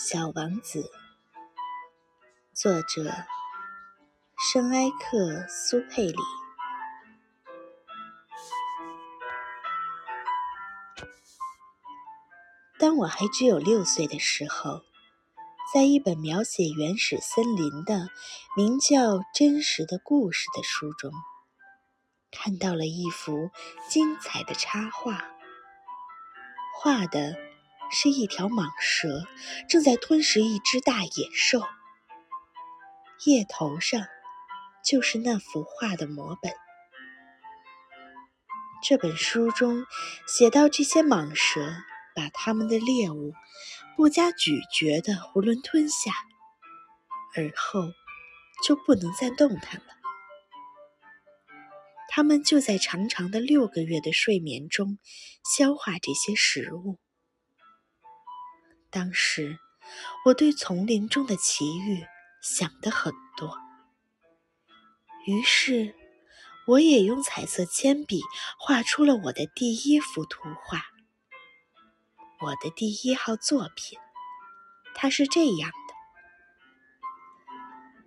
小王子，作者圣埃克苏佩里。当我还只有六岁的时候，在一本描写原始森林的名叫《真实的故事》的书中，看到了一幅精彩的插画，画的。是一条蟒蛇正在吞食一只大野兽，叶头上就是那幅画的摹本。这本书中写到，这些蟒蛇把它们的猎物不加咀嚼的囫囵吞下，而后就不能再动弹了。它们就在长长的六个月的睡眠中消化这些食物。当时，我对丛林中的奇遇想的很多，于是我也用彩色铅笔画出了我的第一幅图画，我的第一号作品。它是这样的：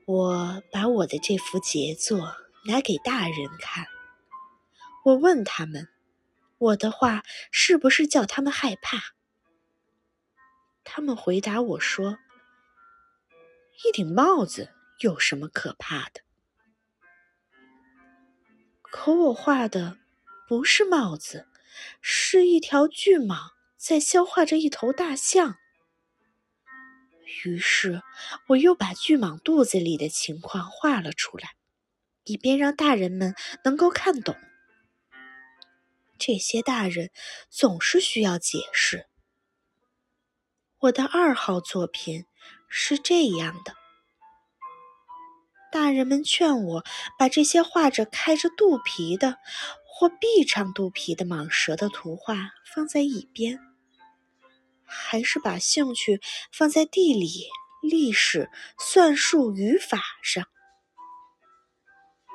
我把我的这幅杰作拿给大人看，我问他们，我的画是不是叫他们害怕？他们回答我说：“一顶帽子有什么可怕的？”可我画的不是帽子，是一条巨蟒在消化着一头大象。于是，我又把巨蟒肚子里的情况画了出来，以便让大人们能够看懂。这些大人总是需要解释。我的二号作品是这样的：大人们劝我把这些画着开着肚皮的或闭上肚皮的蟒蛇的图画放在一边，还是把兴趣放在地理、历史、算术、语法上。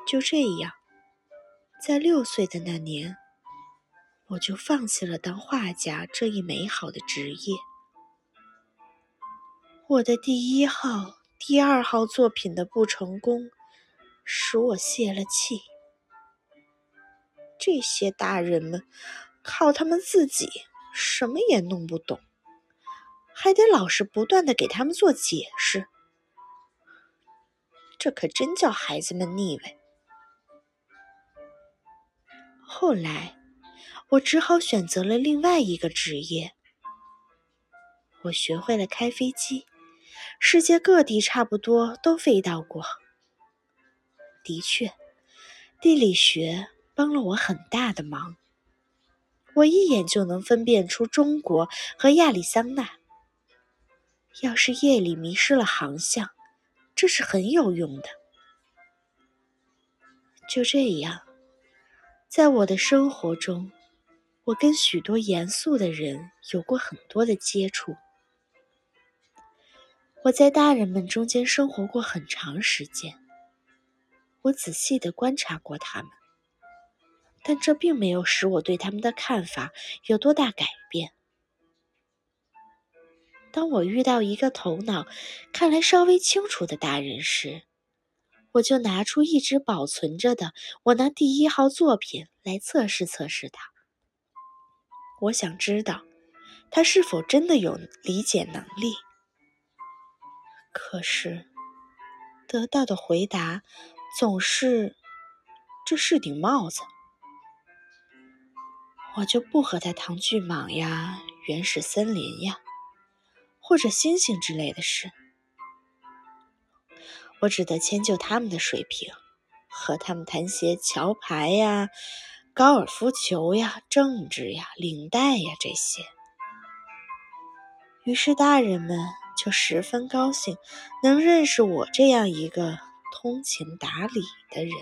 就这样，在六岁的那年，我就放弃了当画家这一美好的职业。我的第一号、第二号作品的不成功，使我泄了气。这些大人们靠他们自己什么也弄不懂，还得老是不断的给他们做解释，这可真叫孩子们腻歪。后来，我只好选择了另外一个职业，我学会了开飞机。世界各地差不多都飞到过。的确，地理学帮了我很大的忙。我一眼就能分辨出中国和亚利桑那。要是夜里迷失了航向，这是很有用的。就这样，在我的生活中，我跟许多严肃的人有过很多的接触。我在大人们中间生活过很长时间，我仔细的观察过他们，但这并没有使我对他们的看法有多大改变。当我遇到一个头脑看来稍微清楚的大人时，我就拿出一直保存着的我那第一号作品来测试测试他。我想知道他是否真的有理解能力。可是，得到的回答总是：“这是顶帽子。”我就不和他谈巨蟒呀、原始森林呀，或者星星之类的事。我只得迁就他们的水平，和他们谈些桥牌呀、高尔夫球呀、政治呀、领带呀这些。于是大人们。就十分高兴，能认识我这样一个通情达理的人。